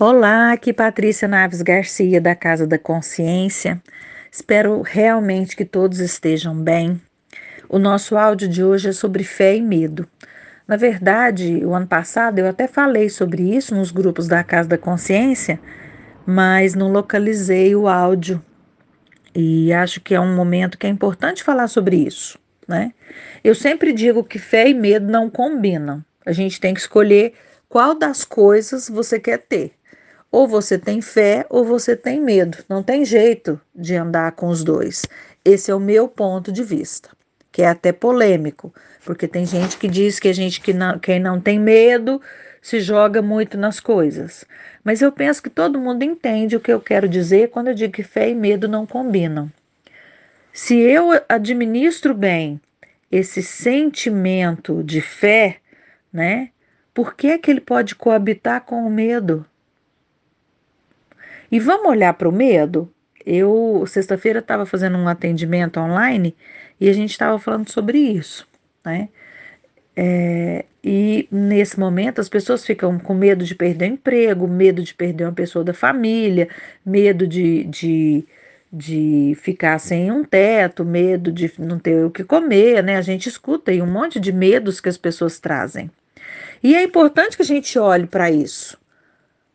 Olá, aqui Patrícia Naves Garcia da Casa da Consciência. Espero realmente que todos estejam bem. O nosso áudio de hoje é sobre fé e medo. Na verdade, o ano passado eu até falei sobre isso nos grupos da Casa da Consciência, mas não localizei o áudio. E acho que é um momento que é importante falar sobre isso, né? Eu sempre digo que fé e medo não combinam. A gente tem que escolher qual das coisas você quer ter. Ou você tem fé ou você tem medo. Não tem jeito de andar com os dois. Esse é o meu ponto de vista, que é até polêmico, porque tem gente que diz que a gente que não, quem não tem medo se joga muito nas coisas. Mas eu penso que todo mundo entende o que eu quero dizer quando eu digo que fé e medo não combinam. Se eu administro bem esse sentimento de fé, né? Por que, que ele pode coabitar com o medo? E vamos olhar para o medo? Eu, sexta-feira, estava fazendo um atendimento online e a gente estava falando sobre isso, né? É, e nesse momento as pessoas ficam com medo de perder o emprego, medo de perder uma pessoa da família, medo de, de, de ficar sem um teto, medo de não ter o que comer, né? A gente escuta aí um monte de medos que as pessoas trazem. E é importante que a gente olhe para isso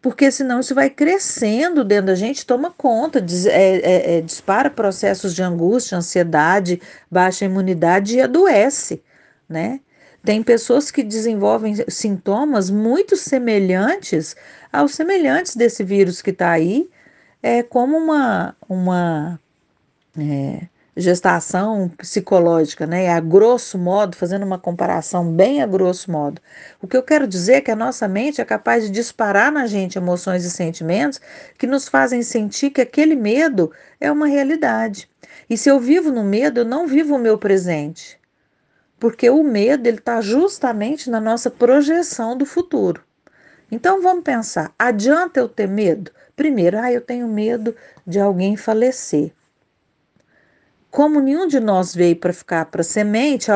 porque senão isso vai crescendo dentro da gente, toma conta, diz, é, é, é, dispara processos de angústia, ansiedade, baixa imunidade e adoece, né? Tem pessoas que desenvolvem sintomas muito semelhantes aos semelhantes desse vírus que está aí, é como uma, uma é, gestação psicológica, né? A grosso modo, fazendo uma comparação bem a grosso modo. O que eu quero dizer é que a nossa mente é capaz de disparar na gente emoções e sentimentos que nos fazem sentir que aquele medo é uma realidade. E se eu vivo no medo, eu não vivo o meu presente. Porque o medo ele está justamente na nossa projeção do futuro. Então vamos pensar: adianta eu ter medo? Primeiro, ah, eu tenho medo de alguém falecer como nenhum de nós veio para ficar para semente,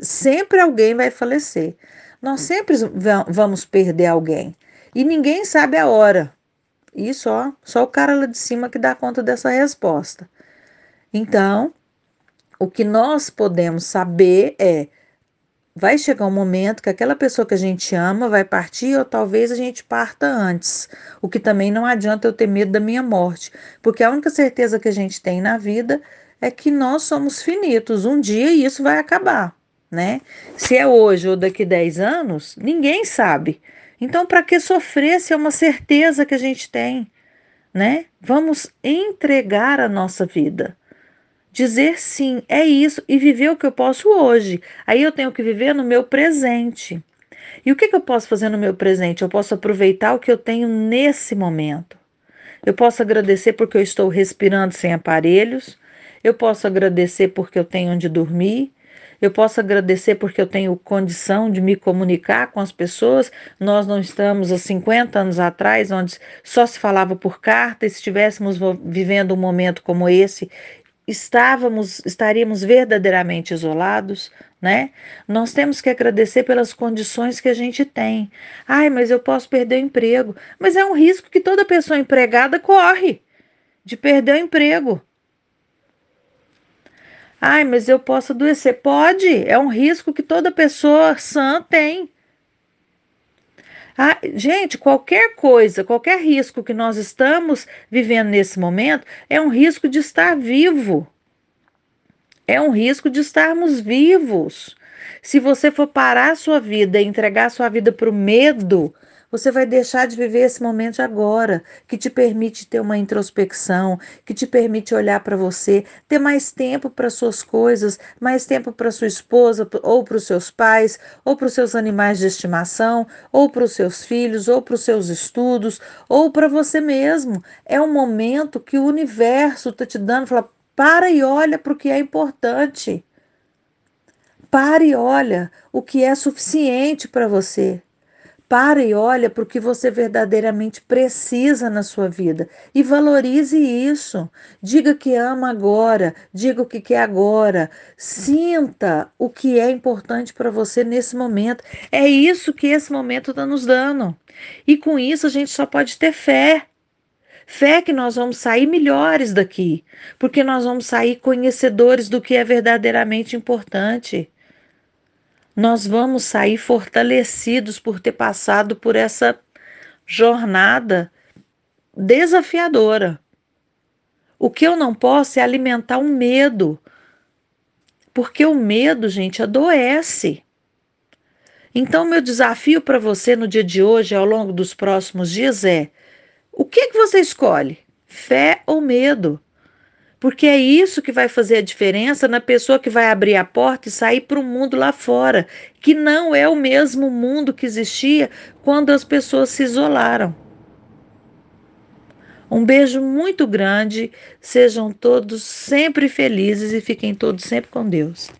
sempre alguém vai falecer. Nós sempre vamos perder alguém. E ninguém sabe a hora. Isso, só o cara lá de cima que dá conta dessa resposta. Então, o que nós podemos saber é vai chegar um momento que aquela pessoa que a gente ama vai partir ou talvez a gente parta antes. O que também não adianta eu ter medo da minha morte, porque a única certeza que a gente tem na vida é que nós somos finitos. Um dia isso vai acabar, né? Se é hoje ou daqui 10 anos, ninguém sabe. Então, para que sofrer se é uma certeza que a gente tem, né? Vamos entregar a nossa vida. Dizer sim, é isso e viver o que eu posso hoje. Aí eu tenho que viver no meu presente. E o que, que eu posso fazer no meu presente? Eu posso aproveitar o que eu tenho nesse momento. Eu posso agradecer porque eu estou respirando sem aparelhos. Eu posso agradecer porque eu tenho onde dormir. Eu posso agradecer porque eu tenho condição de me comunicar com as pessoas. Nós não estamos há 50 anos atrás, onde só se falava por carta, e se estivéssemos vivendo um momento como esse, estávamos, estaríamos verdadeiramente isolados, né? Nós temos que agradecer pelas condições que a gente tem. Ai, mas eu posso perder o emprego. Mas é um risco que toda pessoa empregada corre de perder o emprego. Ai, mas eu posso adoecer. Pode, é um risco que toda pessoa sã tem. Ah, gente, qualquer coisa, qualquer risco que nós estamos vivendo nesse momento é um risco de estar vivo. É um risco de estarmos vivos. Se você for parar a sua vida e entregar a sua vida para o medo, você vai deixar de viver esse momento agora, que te permite ter uma introspecção, que te permite olhar para você, ter mais tempo para suas coisas, mais tempo para sua esposa, ou para os seus pais, ou para os seus animais de estimação, ou para os seus filhos, ou para os seus estudos, ou para você mesmo. É um momento que o universo está te dando, fala, para e olha para o que é importante. Para e olha o que é suficiente para você. Para e olha para o que você verdadeiramente precisa na sua vida e valorize isso. Diga que ama agora, diga o que quer agora. Sinta o que é importante para você nesse momento. É isso que esse momento está nos dando. E com isso a gente só pode ter fé. Fé que nós vamos sair melhores daqui, porque nós vamos sair conhecedores do que é verdadeiramente importante nós vamos sair fortalecidos por ter passado por essa jornada desafiadora. O que eu não posso é alimentar um medo, porque o medo, gente, adoece. Então, meu desafio para você no dia de hoje, ao longo dos próximos dias, é: o que, que você escolhe? Fé ou medo? Porque é isso que vai fazer a diferença na pessoa que vai abrir a porta e sair para o mundo lá fora, que não é o mesmo mundo que existia quando as pessoas se isolaram. Um beijo muito grande, sejam todos sempre felizes e fiquem todos sempre com Deus.